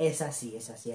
Es así, es así.